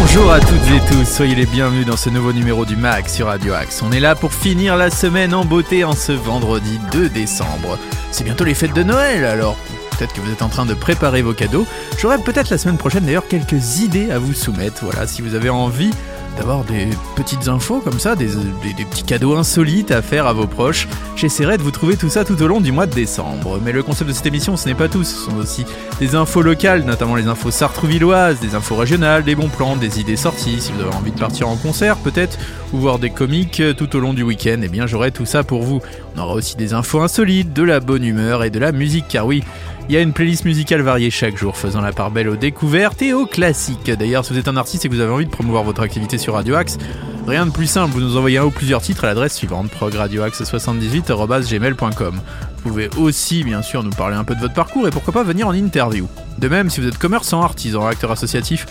Bonjour à toutes et tous, soyez les bienvenus dans ce nouveau numéro du MAG sur Radio Axe. On est là pour finir la semaine en beauté en ce vendredi 2 décembre. C'est bientôt les fêtes de Noël, alors peut-être que vous êtes en train de préparer vos cadeaux. J'aurai peut-être la semaine prochaine d'ailleurs quelques idées à vous soumettre. Voilà, si vous avez envie d'avoir des petites infos comme ça, des, petits cadeaux insolites à faire à vos proches. J'essaierai de vous trouver tout ça tout au long du mois de décembre. Mais le concept de cette émission, ce n'est pas tout, ce sont aussi des infos locales, notamment les infos sartrouvilloises, des infos régionales, des bons plans, des idées sorties, si vous avez envie de partir en concert peut-être, ou voir des comiques tout au long du week-end, eh bien j'aurai tout ça pour vous. On aura aussi des infos insolites, de la bonne humeur et de la musique, car oui, il y a une playlist musicale variée chaque jour, faisant la part belle aux découvertes et aux classiques. D'ailleurs, si vous êtes un artiste et que vous avez envie de promouvoir votre activité sur Radio Axe, rien de plus simple, vous nous envoyez un ou plusieurs titres à l'adresse suivante progradioaxe78.gmail.com. Vous pouvez aussi, bien sûr, nous parler un peu de votre parcours et pourquoi pas venir en interview. De même, si vous êtes commerçant, artisan, acteur associatif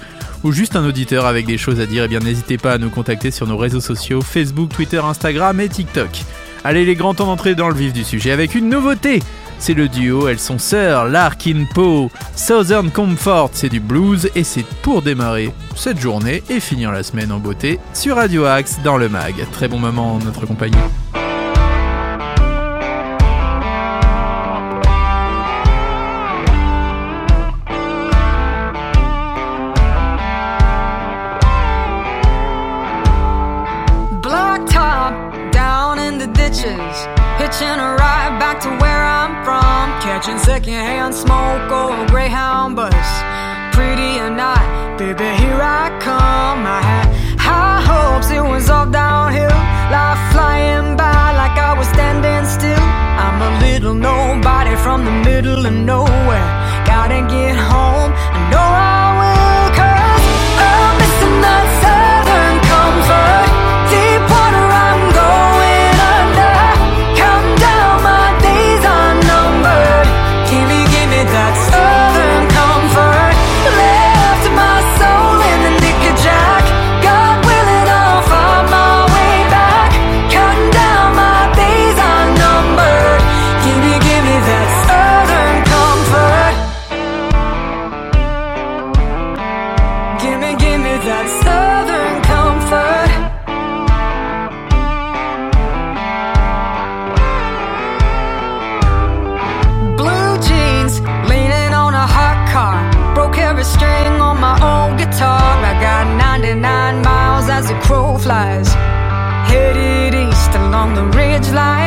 ou juste un auditeur avec des choses à dire, eh bien n'hésitez pas à nous contacter sur nos réseaux sociaux Facebook, Twitter, Instagram et TikTok. Allez, les grands temps d'entrer dans le vif du sujet avec une nouveauté c'est le duo, elles sont sœurs, Larkin Poe. Southern Comfort, c'est du blues et c'est pour démarrer cette journée et finir la semaine en beauté sur Radio Axe dans le mag. Très bon moment en notre compagnie. Ridge line.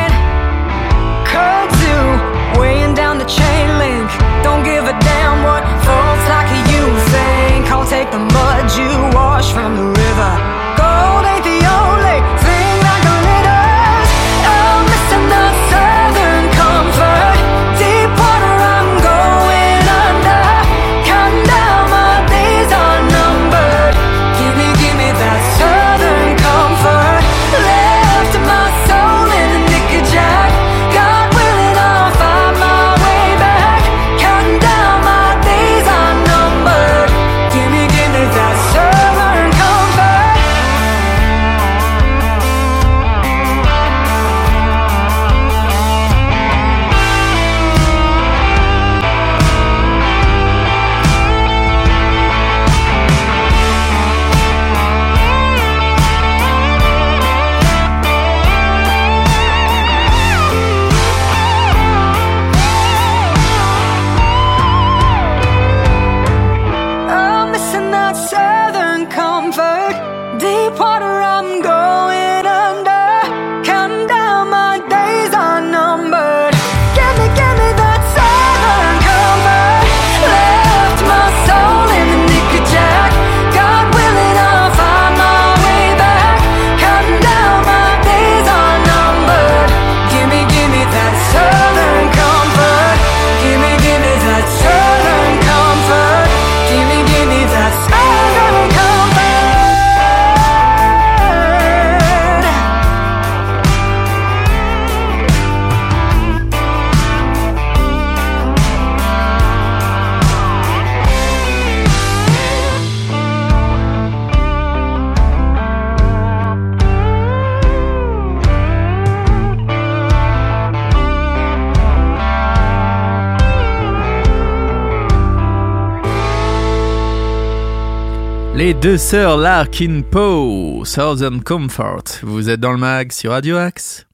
Les deux sœurs Larkin Poe, Southern Comfort. Vous êtes dans le mag sur Radio Axe.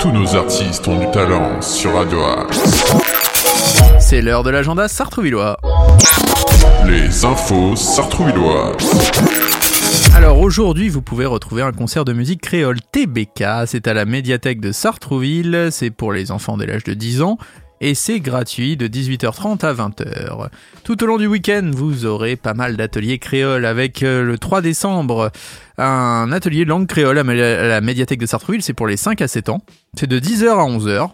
Tous nos artistes ont du talent sur Radio Axe. C'est l'heure de l'agenda sartrouvillois. Les infos sartrouvilloises. Alors aujourd'hui, vous pouvez retrouver un concert de musique créole TBK. C'est à la médiathèque de Sartrouville. C'est pour les enfants dès l'âge de 10 ans et c'est gratuit de 18h30 à 20h. Tout au long du week-end, vous aurez pas mal d'ateliers créoles avec euh, le 3 décembre un atelier langue créole à la médiathèque de Sartrouville, c'est pour les 5 à 7 ans. C'est de 10h à 11h.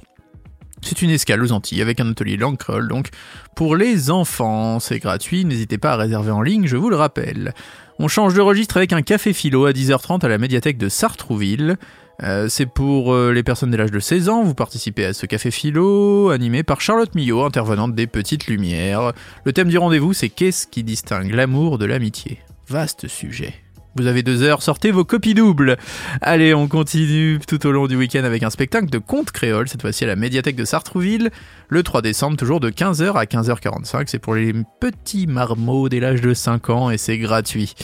C'est une escale aux Antilles avec un atelier langue créole donc pour les enfants. C'est gratuit, n'hésitez pas à réserver en ligne, je vous le rappelle. On change de registre avec un café philo à 10h30 à la médiathèque de Sartrouville. Euh, c'est pour euh, les personnes dès l'âge de 16 ans. Vous participez à ce café philo animé par Charlotte Millot, intervenante des Petites Lumières. Le thème du rendez-vous, c'est qu'est-ce qui distingue l'amour de l'amitié? Vaste sujet. Vous avez deux heures, sortez vos copies doubles. Allez, on continue tout au long du week-end avec un spectacle de contes créoles, cette fois-ci à la médiathèque de Sartrouville, le 3 décembre, toujours de 15h à 15h45. C'est pour les petits marmots dès l'âge de 5 ans et c'est gratuit.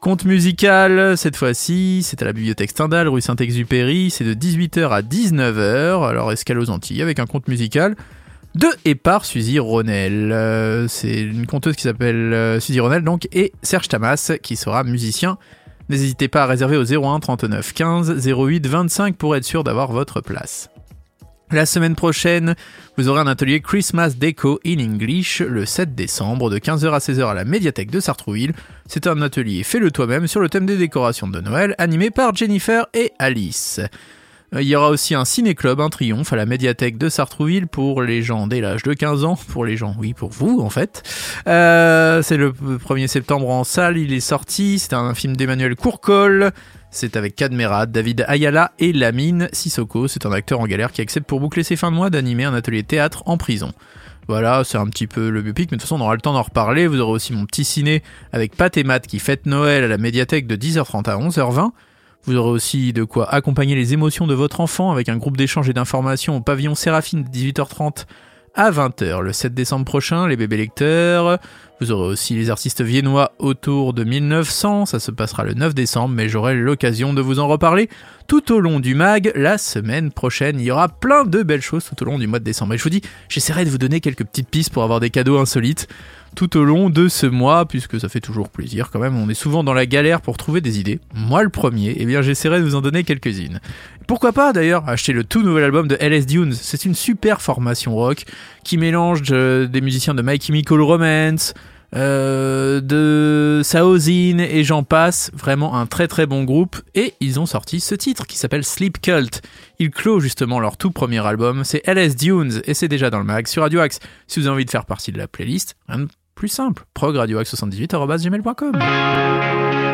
Conte musical, cette fois-ci, c'est à la bibliothèque Stendhal, rue Saint-Exupéry, c'est de 18h à 19h, alors escale aux Antilles, avec un conte musical de et par Suzy Ronel. Euh, c'est une conteuse qui s'appelle euh, Suzy Ronel donc et Serge Tamas qui sera musicien. N'hésitez pas à réserver au 01 39 15 08 25 pour être sûr d'avoir votre place. La semaine prochaine, vous aurez un atelier Christmas Deco in English le 7 décembre de 15h à 16h à la médiathèque de Sartrouville. C'est un atelier fait-le toi-même sur le thème des décorations de Noël animé par Jennifer et Alice. Euh, il y aura aussi un ciné-club, un triomphe à la médiathèque de Sartrouville pour les gens dès l'âge de 15 ans. Pour les gens, oui, pour vous en fait. Euh, c'est le 1er septembre en salle, il est sorti. C'est un film d'Emmanuel Courcol. C'est avec Cadmerad, David Ayala et Lamine Sissoko. C'est un acteur en galère qui accepte pour boucler ses fins de mois d'animer un atelier théâtre en prison. Voilà, c'est un petit peu le biopic, mais de toute façon on aura le temps d'en reparler. Vous aurez aussi mon petit ciné avec Pat et Matt qui fête Noël à la médiathèque de 10h30 à 11h20. Vous aurez aussi de quoi accompagner les émotions de votre enfant avec un groupe d'échange et d'informations au pavillon Séraphine de 18h30 à 20h le 7 décembre prochain, les bébés lecteurs. Vous aurez aussi les artistes viennois autour de 1900, ça se passera le 9 décembre, mais j'aurai l'occasion de vous en reparler tout au long du mag la semaine prochaine. Il y aura plein de belles choses tout au long du mois de décembre. Et je vous dis, j'essaierai de vous donner quelques petites pistes pour avoir des cadeaux insolites tout au long de ce mois, puisque ça fait toujours plaisir quand même. On est souvent dans la galère pour trouver des idées. Moi le premier, et eh bien j'essaierai de vous en donner quelques-unes. Pourquoi pas d'ailleurs acheter le tout nouvel album de LS Dunes C'est une super formation rock qui mélange des musiciens de My Chemical Romance, euh, de Saozin et j'en passe. Vraiment un très très bon groupe. Et ils ont sorti ce titre qui s'appelle Sleep Cult. Ils clôt justement leur tout premier album. C'est LS Dunes et c'est déjà dans le mag sur Radio Axe. Si vous avez envie de faire partie de la playlist, rien de plus simple. progradioaxe78.gmail.com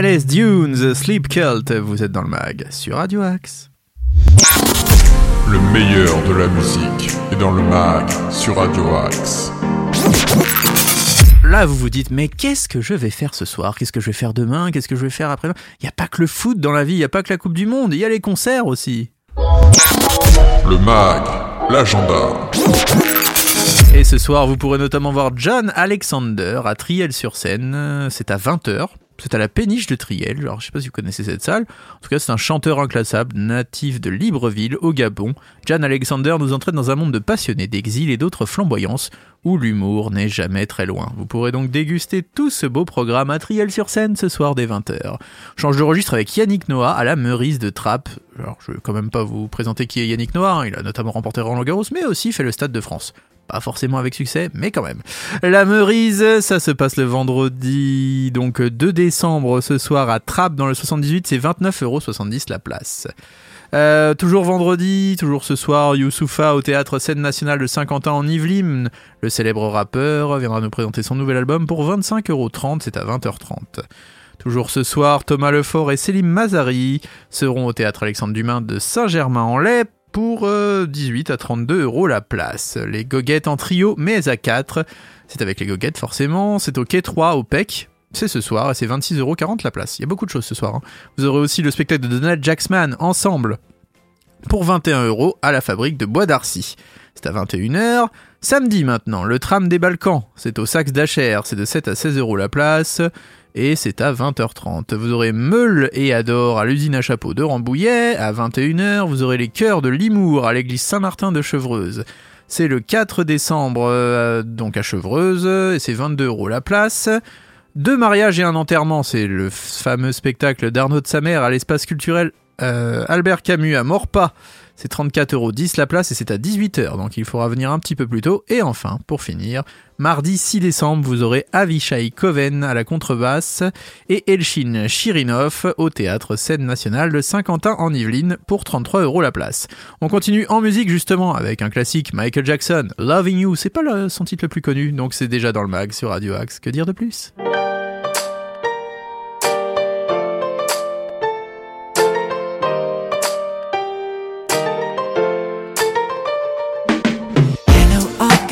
LS Dunes, Sleep Cult, vous êtes dans le mag sur Radio Axe. Le meilleur de la musique est dans le mag sur Radio Axe. Là, vous vous dites, mais qu'est-ce que je vais faire ce soir? Qu'est-ce que je vais faire demain? Qu'est-ce que je vais faire après Il n'y a pas que le foot dans la vie, il n'y a pas que la Coupe du Monde, il y a les concerts aussi. Le mag, l'agenda. Et ce soir, vous pourrez notamment voir John Alexander à Triel-sur-Seine. C'est à 20h. C'est à la péniche de Triel. Alors, je sais pas si vous connaissez cette salle. En tout cas, c'est un chanteur inclassable, natif de Libreville, au Gabon. John Alexander nous entraîne dans un monde de passionnés, d'exil et d'autres flamboyances, où l'humour n'est jamais très loin. Vous pourrez donc déguster tout ce beau programme à Triel-sur-Seine ce soir dès 20h. Change de registre avec Yannick Noah à la Meurice de Trappes. Alors, je vais quand même pas vous présenter qui est Yannick Noah. hein. Il a notamment remporté Roland Garros, mais aussi fait le Stade de France. Pas forcément avec succès, mais quand même. La Meurise, ça se passe le vendredi, donc 2 décembre, ce soir à Trappes dans le 78, c'est 29,70€ la place. Euh, toujours vendredi, toujours ce soir, Youssoufa au théâtre Scène Nationale de Saint-Quentin en Yvelines. Le célèbre rappeur viendra nous présenter son nouvel album pour 25,30€, c'est à 20h30. Toujours ce soir, Thomas Lefort et Céline Mazari seront au théâtre Alexandre Dumas de Saint-Germain-en-Laye pour euh, 18 à 32 euros la place. Les goguettes en trio, mais à 4. C'est avec les goguettes forcément. C'est au quai 3 au PEC. C'est ce soir et c'est 26,40€ la place. Il y a beaucoup de choses ce soir. hein. Vous aurez aussi le spectacle de Donald Jacksman ensemble pour 21 euros à la fabrique de Bois d'Arcy. C'est à 21h. Samedi maintenant, le tram des Balkans. C'est au Saxe d'Acher. C'est de 7 à 16 euros la place. Et c'est à 20h30. Vous aurez Meule et Adore à l'usine à chapeau de Rambouillet. À 21h, vous aurez les chœurs de Limour à l'église Saint-Martin de Chevreuse. C'est le 4 décembre, euh, donc à Chevreuse, et c'est 22 euros la place. Deux mariages et un enterrement, c'est le fameux spectacle d'Arnaud de sa mère à l'espace culturel euh, Albert Camus à Morpas. C'est 34,10 euros la place et c'est à 18h, donc il faudra venir un petit peu plus tôt. Et enfin, pour finir, mardi 6 décembre, vous aurez Avishai Koven à la contrebasse et Elchin Chirinov au théâtre Scène Nationale de Saint-Quentin en Yvelines pour 33 euros la place. On continue en musique justement avec un classique Michael Jackson, Loving You, c'est pas son titre le plus connu, donc c'est déjà dans le mag sur Radio Axe. Que dire de plus?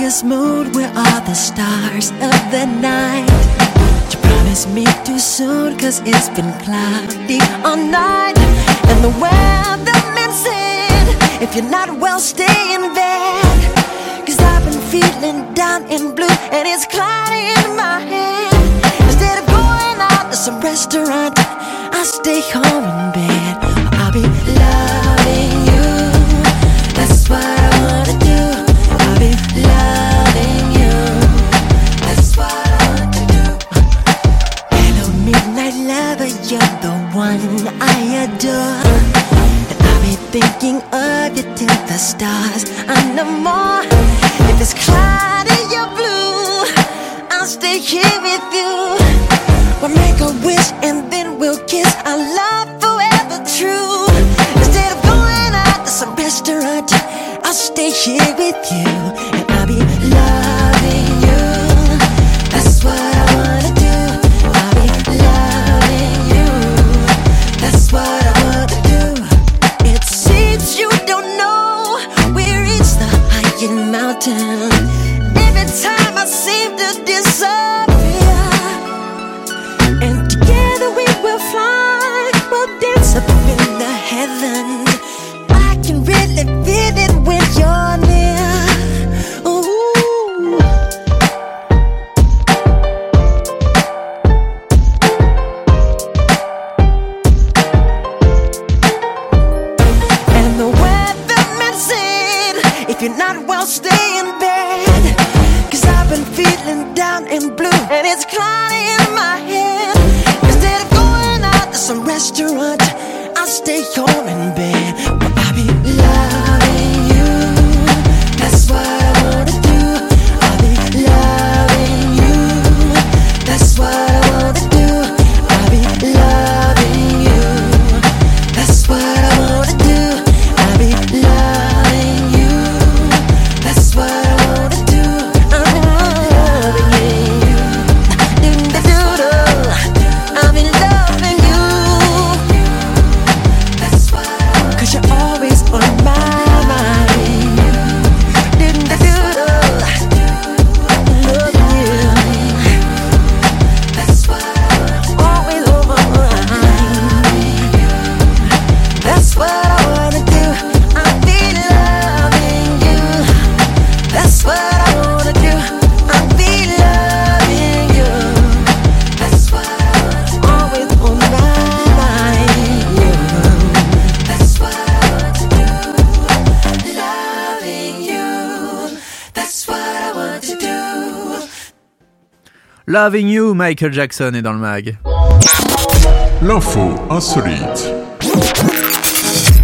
August moon, where are the stars of the night? You promised me too soon, cause it's been cloudy all night. And the weatherman said, if you're not well, stay in bed. Cause I've been feeling down and blue, and it's cloudy in my head. Instead of going out to some restaurant, I'll stay home in bed. The stars and no more. If it's cloudy or blue, I'll stay here with you. We'll make a wish and then we'll kiss. Our love forever true. Instead of going out to some restaurant, I'll stay here with you and I'll be loving and blue, and it's cloudy Loving You, Michael Jackson est dans le mag. L'info insolite.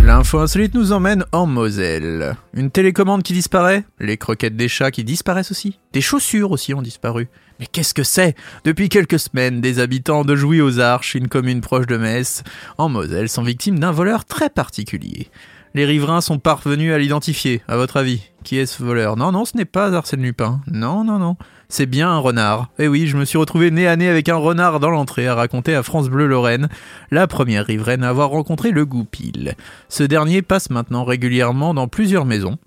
L'info insolite nous emmène en Moselle. Une télécommande qui disparaît, les croquettes des chats qui disparaissent aussi, des chaussures aussi ont disparu. Mais qu'est-ce que c'est? Depuis quelques semaines, des habitants de Jouy aux Arches, une commune proche de Metz, en Moselle, sont victimes d'un voleur très particulier. Les riverains sont parvenus à l'identifier, à votre avis. Qui est ce voleur? Non, non, ce n'est pas Arsène Lupin. Non, non, non. C'est bien un renard. Eh oui, je me suis retrouvé nez à nez avec un renard dans l'entrée à raconter à France Bleu Lorraine, la première riveraine à avoir rencontré le goupil. Ce dernier passe maintenant régulièrement dans plusieurs maisons.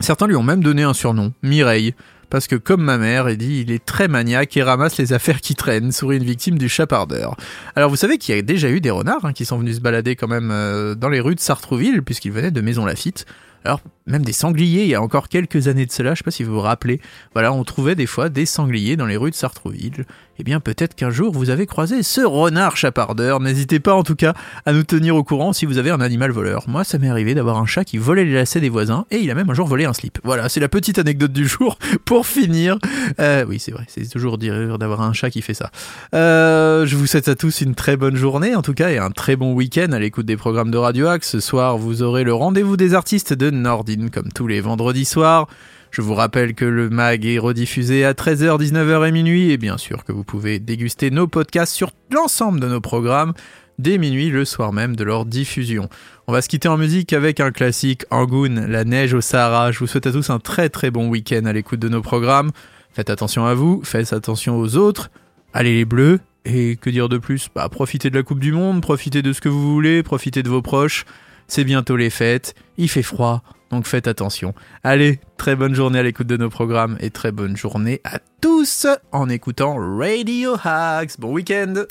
Certains lui ont même donné un surnom, Mireille parce que comme ma mère, il dit, il est très maniaque et ramasse les affaires qui traînent, sourit une victime du chapardeur. Alors vous savez qu'il y a déjà eu des renards hein, qui sont venus se balader quand même euh, dans les rues de Sartrouville, puisqu'ils venaient de Maison Lafitte. Alors, même des sangliers, il y a encore quelques années de cela, je sais pas si vous vous rappelez, voilà, on trouvait des fois des sangliers dans les rues de Sartrouville. Eh bien, peut-être qu'un jour vous avez croisé ce renard chapardeur. N'hésitez pas en tout cas à nous tenir au courant si vous avez un animal voleur. Moi, ça m'est arrivé d'avoir un chat qui volait les lacets des voisins et il a même un jour volé un slip. Voilà, c'est la petite anecdote du jour pour finir. Euh, oui, c'est vrai, c'est toujours dur d'avoir un chat qui fait ça. Euh, je vous souhaite à tous une très bonne journée en tout cas et un très bon week-end à l'écoute des programmes de Radio Axe. Ce soir, vous aurez le rendez-vous des artistes de Nordine comme tous les vendredis soirs. Je vous rappelle que le mag est rediffusé à 13h, 19h et minuit, et bien sûr que vous pouvez déguster nos podcasts sur l'ensemble de nos programmes dès minuit le soir même de leur diffusion. On va se quitter en musique avec un classique Angoun, La neige au Sahara. Je vous souhaite à tous un très très bon week-end à l'écoute de nos programmes. Faites attention à vous, faites attention aux autres. Allez les bleus, et que dire de plus? Bah profitez de la Coupe du Monde, profitez de ce que vous voulez, profitez de vos proches. C'est bientôt les fêtes, il fait froid, donc faites attention. Allez, très bonne journée à l'écoute de nos programmes et très bonne journée à tous en écoutant Radio Hacks. Bon week-end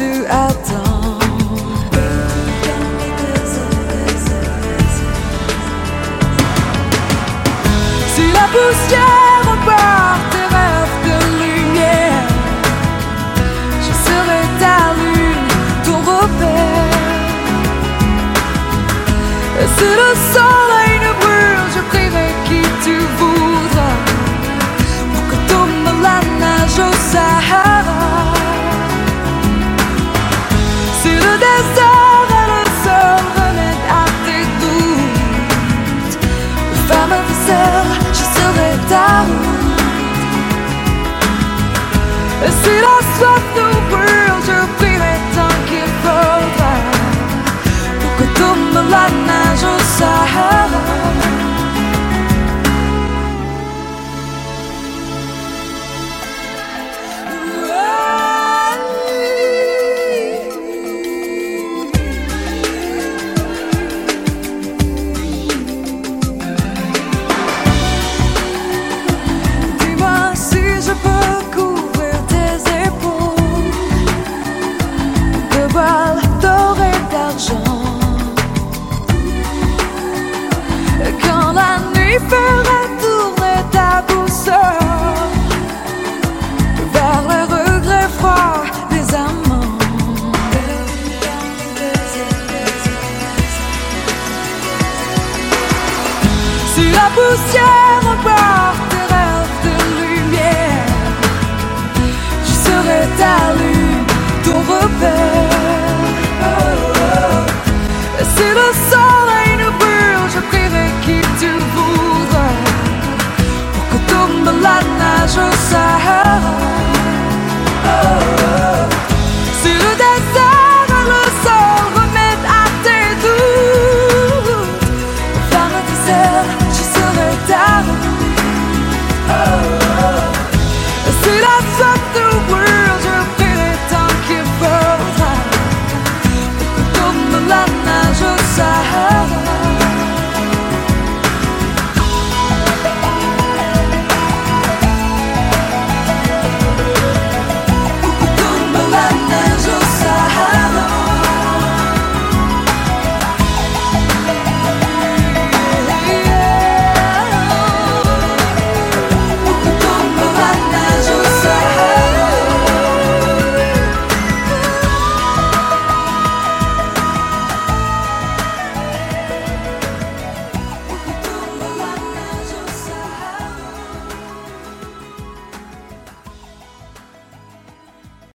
Si la poussière emporte tes rêves de lumière, je serai ta lune, ton repère. Si la poussière repart tes rêves de lumière. Je serai ta